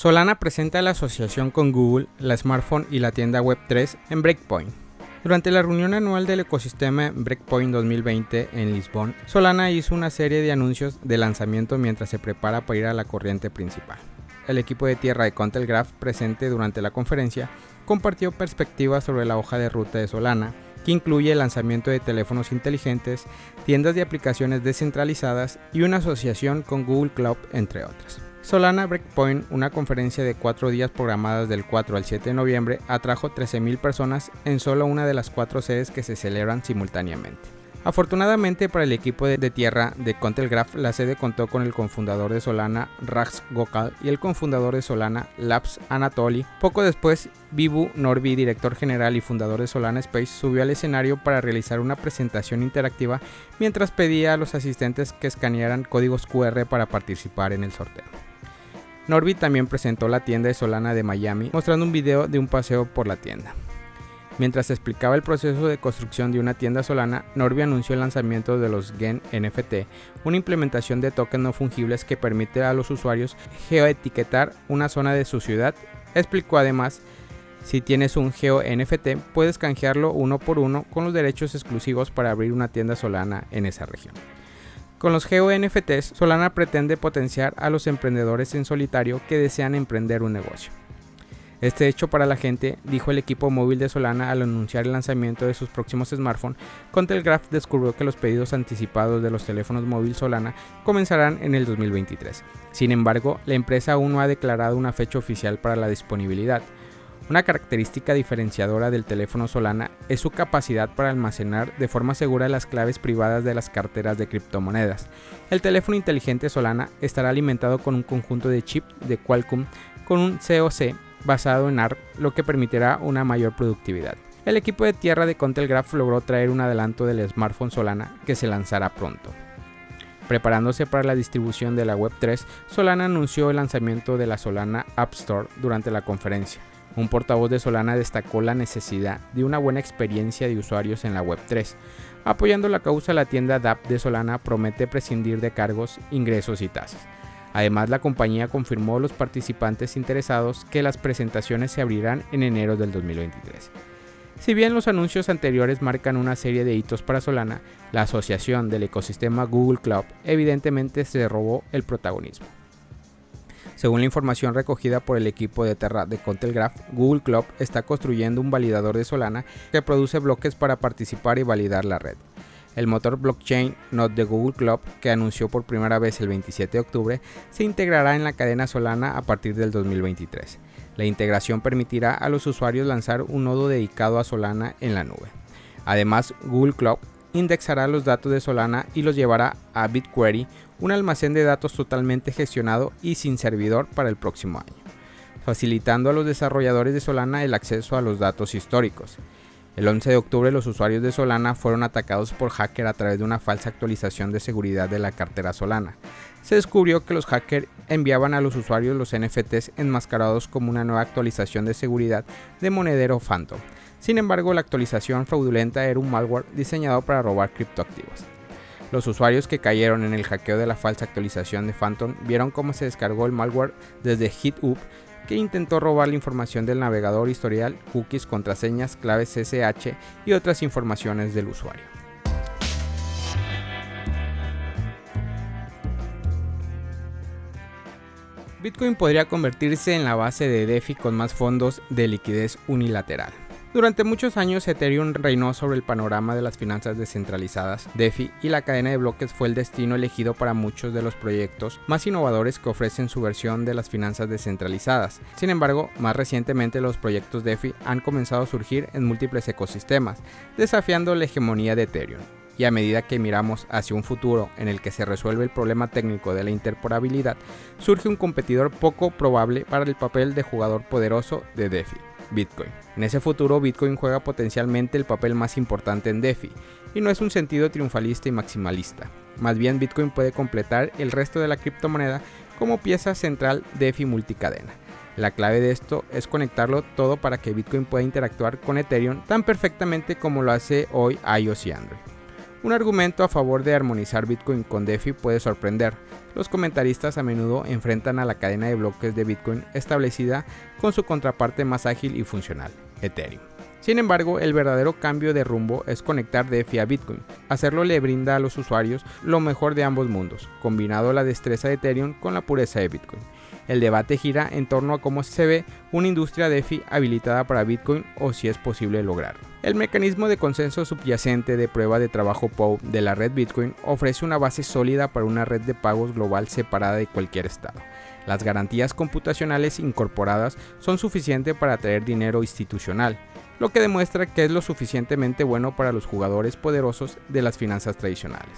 Solana presenta la asociación con Google, la smartphone y la tienda Web3 en Breakpoint. Durante la reunión anual del ecosistema Breakpoint 2020 en Lisbon, Solana hizo una serie de anuncios de lanzamiento mientras se prepara para ir a la corriente principal. El equipo de tierra de Contelgraph presente durante la conferencia compartió perspectivas sobre la hoja de ruta de Solana, que incluye el lanzamiento de teléfonos inteligentes, tiendas de aplicaciones descentralizadas y una asociación con Google Cloud, entre otras. Solana Breakpoint, una conferencia de cuatro días programadas del 4 al 7 de noviembre, atrajo 13.000 personas en solo una de las cuatro sedes que se celebran simultáneamente. Afortunadamente para el equipo de, tierra de Contelgraph, la sede contó con el cofundador de Solana, Rax Gokal, y el cofundador de Solana, Labs Anatoly. Poco después, Vivu Norby, director general y fundador de Solana Space, subió al escenario para realizar una presentación interactiva mientras pedía a los asistentes que escanearan códigos QR para participar en el sorteo. Norby también presentó la tienda de Solana de Miami, mostrando un video de un paseo por la tienda. Mientras explicaba el proceso de construcción de una tienda Solana, Norby anunció el lanzamiento de los Gen NFT, una implementación de tokens no fungibles que permite a los usuarios geoetiquetar una zona de su ciudad. Explicó además, si tienes un Geo NFT, puedes canjearlo uno por uno con los derechos exclusivos para abrir una tienda Solana en esa región. Con los Geo NFTs, Solana pretende potenciar a los emprendedores en solitario que desean emprender un negocio. Este hecho para la gente, dijo el equipo móvil de Solana al anunciar el lanzamiento de sus próximos smartphones, Contelgraph descubrió que los pedidos anticipados de los teléfonos móviles Solana comenzarán en el 2023. Sin embargo, la empresa aún no ha declarado una fecha oficial para la disponibilidad. Una característica diferenciadora del teléfono Solana es su capacidad para almacenar de forma segura las claves privadas de las carteras de criptomonedas. El teléfono inteligente Solana estará alimentado con un conjunto de chips de Qualcomm con un COC basado en ARP, lo que permitirá una mayor productividad. El equipo de tierra de Contelgraph logró traer un adelanto del smartphone Solana que se lanzará pronto. Preparándose para la distribución de la Web3, Solana anunció el lanzamiento de la Solana App Store durante la conferencia. Un portavoz de Solana destacó la necesidad de una buena experiencia de usuarios en la Web3. Apoyando la causa, la tienda DApp de Solana promete prescindir de cargos, ingresos y tasas. Además, la compañía confirmó a los participantes interesados que las presentaciones se abrirán en enero del 2023. Si bien los anuncios anteriores marcan una serie de hitos para Solana, la asociación del ecosistema Google Cloud evidentemente se robó el protagonismo. Según la información recogida por el equipo de Terra de Contelgraph, Google Cloud está construyendo un validador de Solana que produce bloques para participar y validar la red. El motor blockchain Node de Google Cloud, que anunció por primera vez el 27 de octubre, se integrará en la cadena Solana a partir del 2023. La integración permitirá a los usuarios lanzar un nodo dedicado a Solana en la nube. Además, Google Cloud indexará los datos de Solana y los llevará a BigQuery, un almacén de datos totalmente gestionado y sin servidor para el próximo año, facilitando a los desarrolladores de Solana el acceso a los datos históricos. El 11 de octubre los usuarios de Solana fueron atacados por hacker a través de una falsa actualización de seguridad de la cartera Solana. Se descubrió que los hackers enviaban a los usuarios los NFTs enmascarados como una nueva actualización de seguridad de monedero Phantom. Sin embargo, la actualización fraudulenta era un malware diseñado para robar criptoactivos. Los usuarios que cayeron en el hackeo de la falsa actualización de Phantom vieron cómo se descargó el malware desde GitHub que intentó robar la información del navegador historial, cookies, contraseñas, claves SSH y otras informaciones del usuario. Bitcoin podría convertirse en la base de DeFi con más fondos de liquidez unilateral. Durante muchos años Ethereum reinó sobre el panorama de las finanzas descentralizadas, DeFi, y la cadena de bloques fue el destino elegido para muchos de los proyectos más innovadores que ofrecen su versión de las finanzas descentralizadas. Sin embargo, más recientemente los proyectos DeFi han comenzado a surgir en múltiples ecosistemas, desafiando la hegemonía de Ethereum y a medida que miramos hacia un futuro en el que se resuelve el problema técnico de la interporabilidad, surge un competidor poco probable para el papel de jugador poderoso de DeFi. Bitcoin. En ese futuro, Bitcoin juega potencialmente el papel más importante en DeFi, y no es un sentido triunfalista y maximalista. Más bien, Bitcoin puede completar el resto de la criptomoneda como pieza central DeFi multicadena. La clave de esto es conectarlo todo para que Bitcoin pueda interactuar con Ethereum tan perfectamente como lo hace hoy iOS y Android. Un argumento a favor de armonizar Bitcoin con DeFi puede sorprender. Los comentaristas a menudo enfrentan a la cadena de bloques de Bitcoin establecida con su contraparte más ágil y funcional, Ethereum. Sin embargo, el verdadero cambio de rumbo es conectar DeFi a Bitcoin. Hacerlo le brinda a los usuarios lo mejor de ambos mundos, combinado la destreza de Ethereum con la pureza de Bitcoin. El debate gira en torno a cómo se ve una industria DeFi habilitada para Bitcoin o si es posible lograrlo. El mecanismo de consenso subyacente de prueba de trabajo POW de la red Bitcoin ofrece una base sólida para una red de pagos global separada de cualquier estado. Las garantías computacionales incorporadas son suficientes para atraer dinero institucional, lo que demuestra que es lo suficientemente bueno para los jugadores poderosos de las finanzas tradicionales.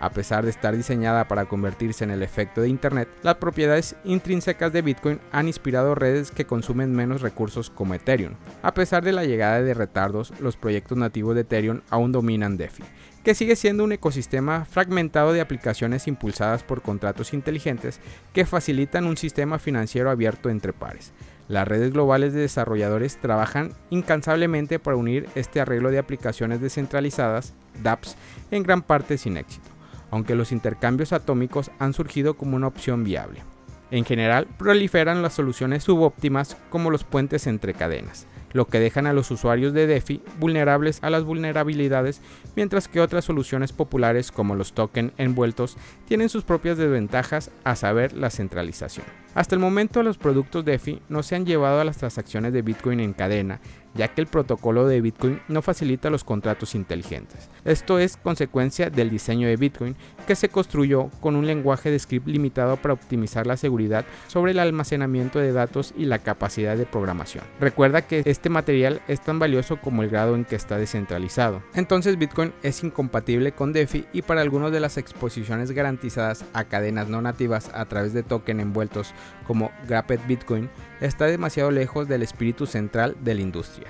A pesar de estar diseñada para convertirse en el efecto de Internet, las propiedades intrínsecas de Bitcoin han inspirado redes que consumen menos recursos como Ethereum. A pesar de la llegada de retardos, los proyectos nativos de Ethereum aún dominan DeFi, que sigue siendo un ecosistema fragmentado de aplicaciones impulsadas por contratos inteligentes que facilitan un sistema financiero abierto entre pares. Las redes globales de desarrolladores trabajan incansablemente para unir este arreglo de aplicaciones descentralizadas, dApps, en gran parte sin éxito aunque los intercambios atómicos han surgido como una opción viable. En general, proliferan las soluciones subóptimas como los puentes entre cadenas, lo que dejan a los usuarios de DeFi vulnerables a las vulnerabilidades, mientras que otras soluciones populares como los tokens envueltos tienen sus propias desventajas, a saber la centralización. Hasta el momento los productos DeFi no se han llevado a las transacciones de Bitcoin en cadena, ya que el protocolo de Bitcoin no facilita los contratos inteligentes. Esto es consecuencia del diseño de Bitcoin, que se construyó con un lenguaje de script limitado para optimizar la seguridad sobre el almacenamiento de datos y la capacidad de programación. Recuerda que este material es tan valioso como el grado en que está descentralizado. Entonces Bitcoin es incompatible con DeFi y para algunas de las exposiciones garantizadas a cadenas no nativas a través de token envueltos como Grapped Bitcoin está demasiado lejos del espíritu central de la industria.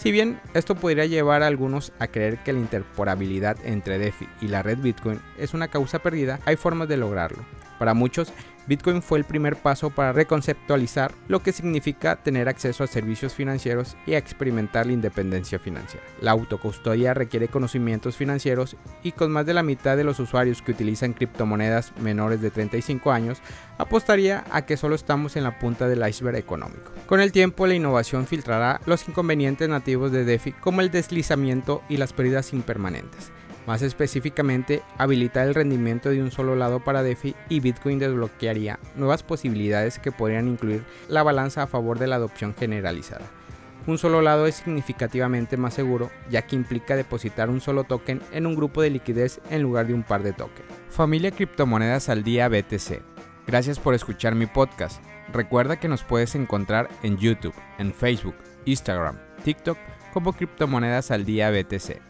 Si bien esto podría llevar a algunos a creer que la interporabilidad entre DeFi y la red Bitcoin es una causa perdida, hay formas de lograrlo. Para muchos, Bitcoin fue el primer paso para reconceptualizar lo que significa tener acceso a servicios financieros y a experimentar la independencia financiera. La autocustodia requiere conocimientos financieros y con más de la mitad de los usuarios que utilizan criptomonedas menores de 35 años, apostaría a que solo estamos en la punta del iceberg económico. Con el tiempo la innovación filtrará los inconvenientes nativos de DeFi como el deslizamiento y las pérdidas impermanentes. Más específicamente, habilitar el rendimiento de un solo lado para DeFi y Bitcoin desbloquearía nuevas posibilidades que podrían incluir la balanza a favor de la adopción generalizada. Un solo lado es significativamente más seguro, ya que implica depositar un solo token en un grupo de liquidez en lugar de un par de tokens. Familia Criptomonedas al Día BTC. Gracias por escuchar mi podcast. Recuerda que nos puedes encontrar en YouTube, en Facebook, Instagram, TikTok como Criptomonedas al Día BTC.